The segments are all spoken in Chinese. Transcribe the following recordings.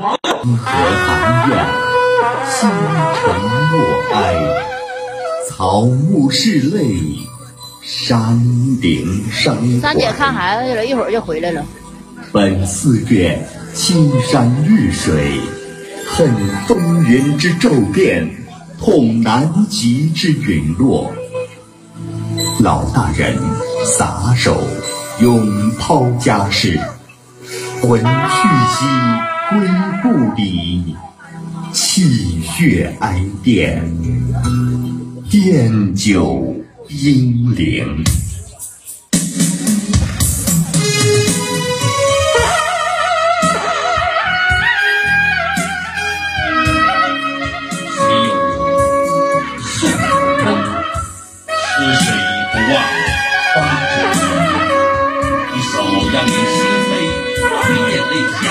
河寒怨，星辰落哀，草木拭泪，山顶生辉。三姐看孩子去了，一会儿就回来了。本寺院青山绿水，恨风云之骤变，痛南极之陨落。老大人撒手，永抛家事，魂去兮归故里，气血哀殿，奠酒英灵。只有宿不空，吃水不忘花之意。一首让人心扉、流眼泪下，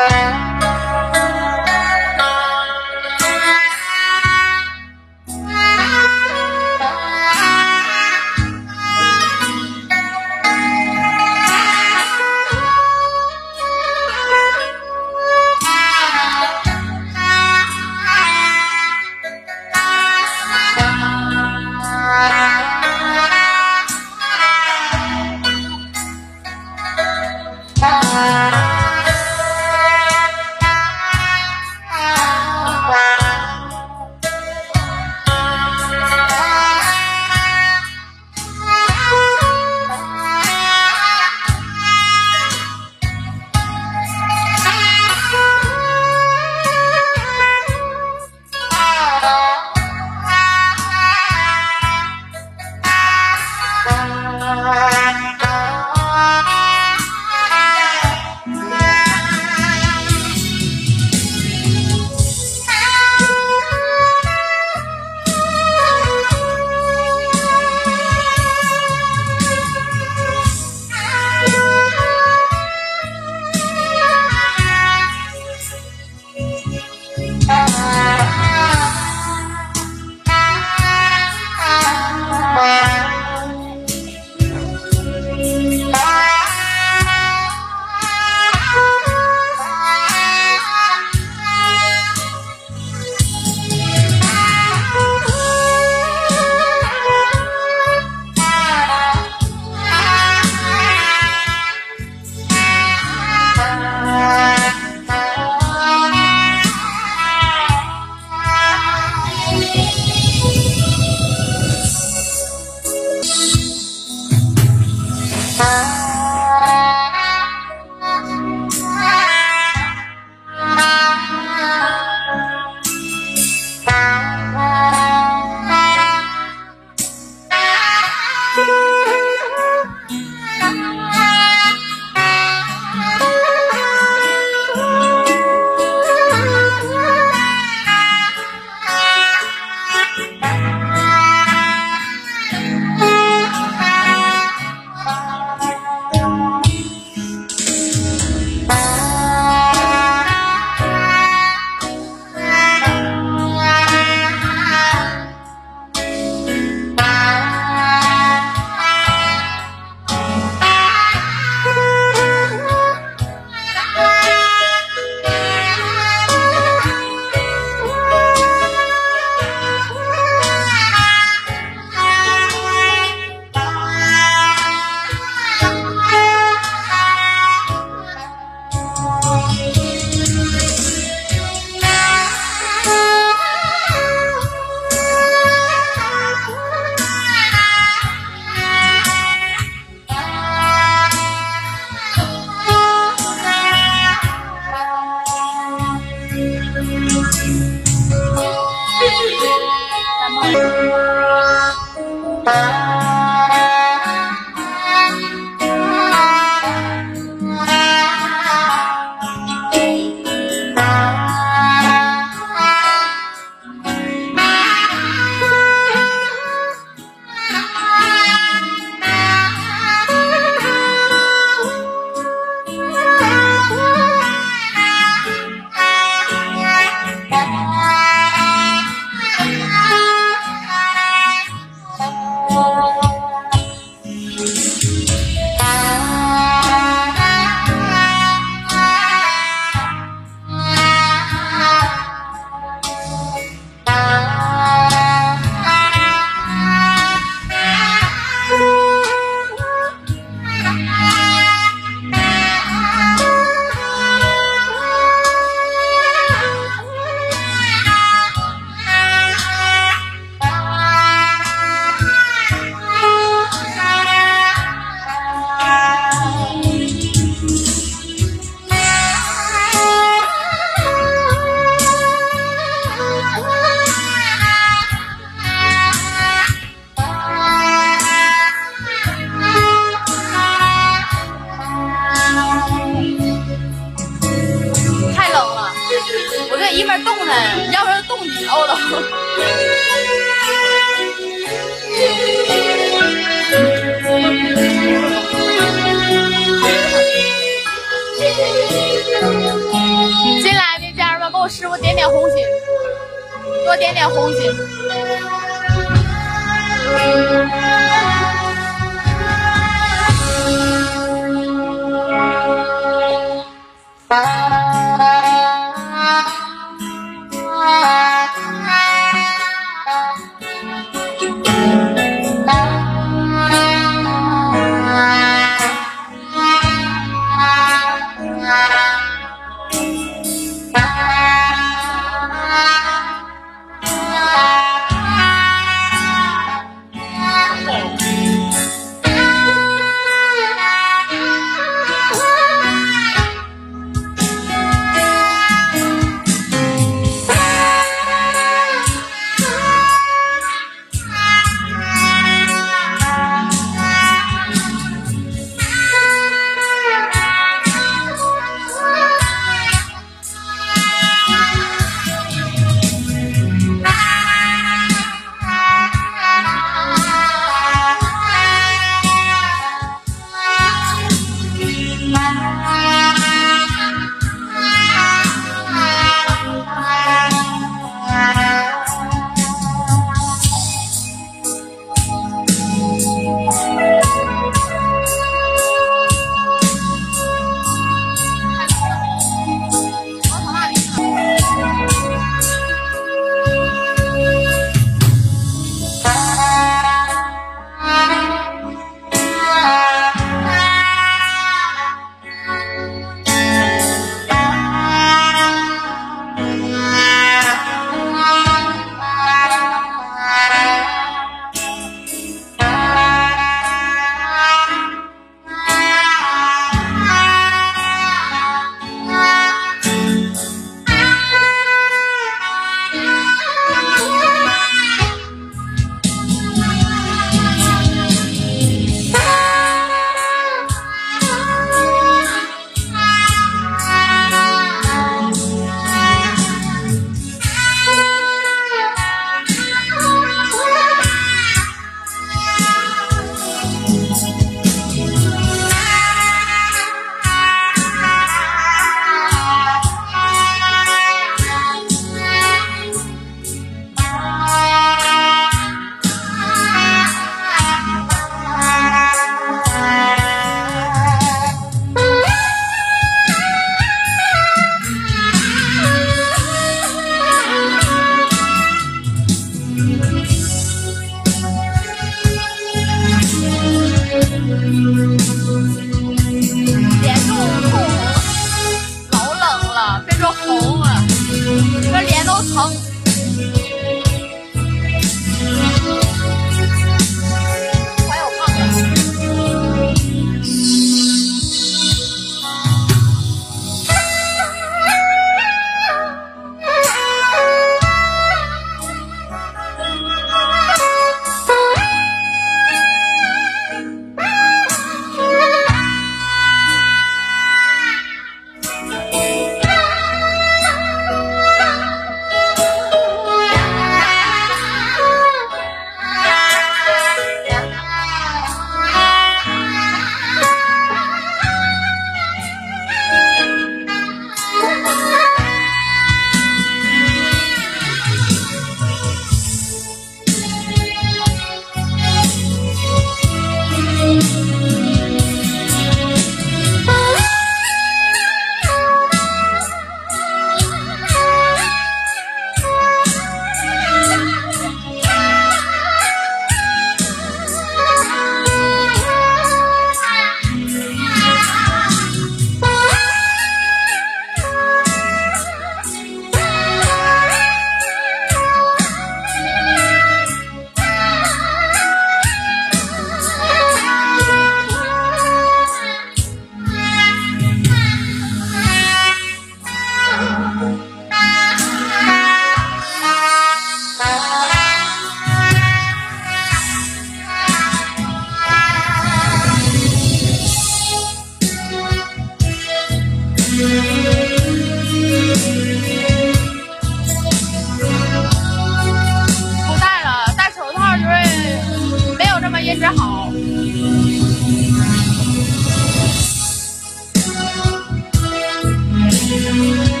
You.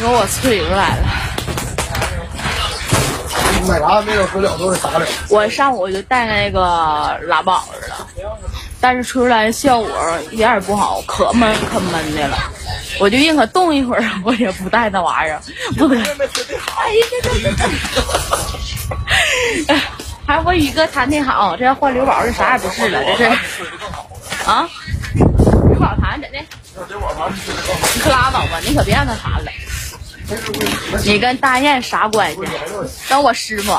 给我吹出来了。买啥没有喝了都是傻脸。我上午就带那个拉宝儿了，但是吹出来的效果一点也不好，可闷可闷的了。我就宁可冻一会儿，我也不带那玩意儿，不得。哎呀，这这这！还我宇哥弹的好，这要换刘宝就啥也不是了，这是。啊？刘宝弹怎的？你可拉倒吧，你可别让他弹了。你跟大雁啥关系？等我师傅。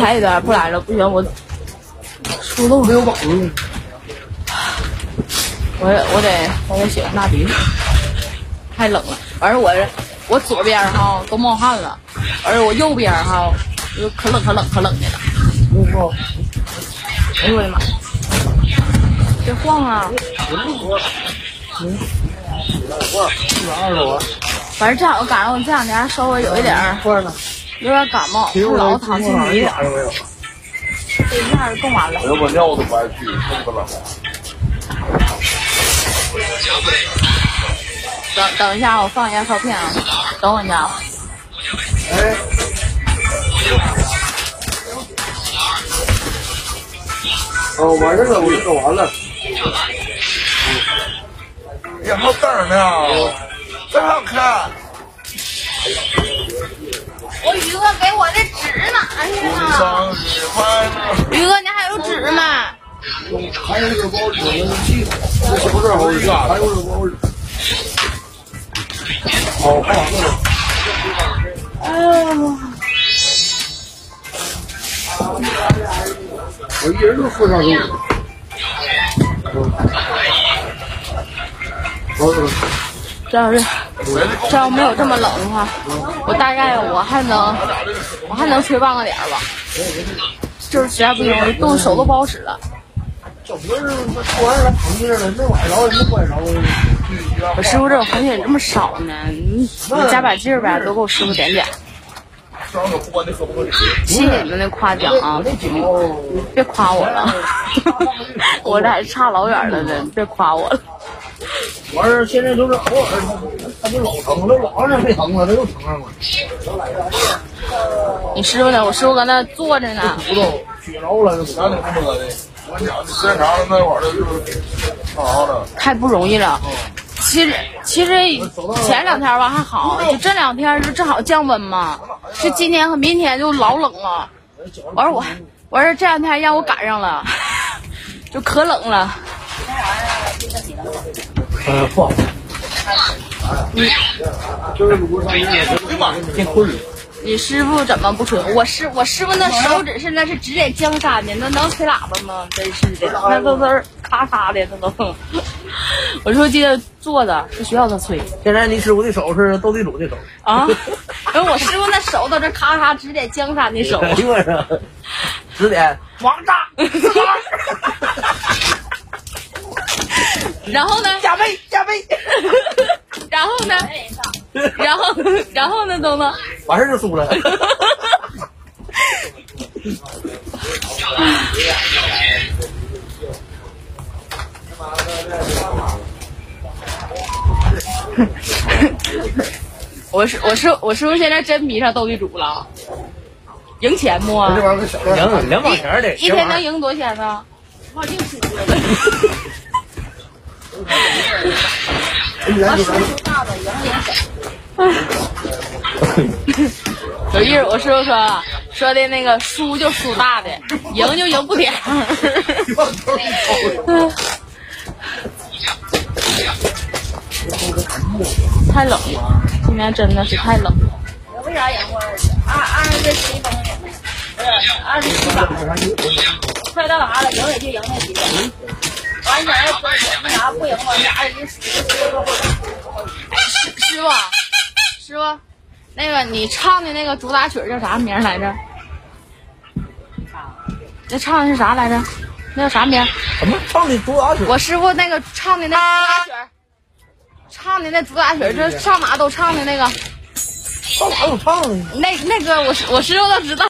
还有点不来了，不行，我出漏没有网络。我我得我得洗个大鼻涕，太冷了。完事我我左边哈都冒汗了，而我右边哈就可冷可冷可冷的了。哎呦我的妈！别晃啊！嗯，一百二十多。反正正好赶上我这两天稍微有一点儿有点感冒，不老躺进去一点。这一下就冻完了。我我尿都不爱去，这么冷。等等一下，我放一下照片啊，等我一下。哎。哦，完事了，我做完了。也好灯呢，真好看。我宇哥给我的纸哪去了？生日快乐！宇哥，你还有纸吗？还有这个报纸，这小事好几还有这个报纸。好，好，哎呀！我一人都付上酒。这要是这要没有这么冷的话，我大概我还能我还能吹半个点吧。就是实在不行，我冻手都不好使了。整个是突然来疼劲了，没崴着也没崴着。我师傅这红血这么少呢，你你加把劲儿呗，多给我师傅点点。谢谢你们的夸奖啊！别夸我了，我这还差老远了呢，别夸我了。完事儿现在都是偶尔疼，他就老疼，了老长时间没疼了，他又疼上了。你师傅呢？我师傅搁那坐着呢。骨头血着了，这咋的那么的？我讲时间长了那会儿就是好了。太不容易了。其实其实前两天吧还好，就这两天就正好降温嘛。就今天和明天就老冷了。完事我完事这两天让我赶上了，就可冷了。呃，不好。你就是如果说你师傅怎么不吹？我师我师傅那手指是那是指点江山的，那能吹喇叭吗？真是的，那都是咔咔的，那都。我说今天坐着是学校他吹。现在你师傅的手是斗地主的手啊？因为我师傅那手都是咔咔指点江山的手。指点王炸。然后呢？加倍加倍。然后呢？然后然后呢？东东。完事就输了。我是我是我是不是现在真迷上斗地主了？赢钱不？赢两毛钱的。一天能赢多少钱呢？我 净输了。有意思，我师傅说说的那个输就输大的，赢就赢不点太冷了，今天真的是太冷了。为啥赢过二二十七分？二十七把，快到啥了？赢也就赢那几个。完你那那啥不赢我俩人输。师师傅，师傅，那个你唱的那个主打曲叫啥名来着？那唱的是啥来着？那叫啥名？什么唱的主打曲？我师傅那个唱的那主打曲，唱的那主打曲，就上哪都唱的那个。上哪都唱的。那那个我我师傅都知道。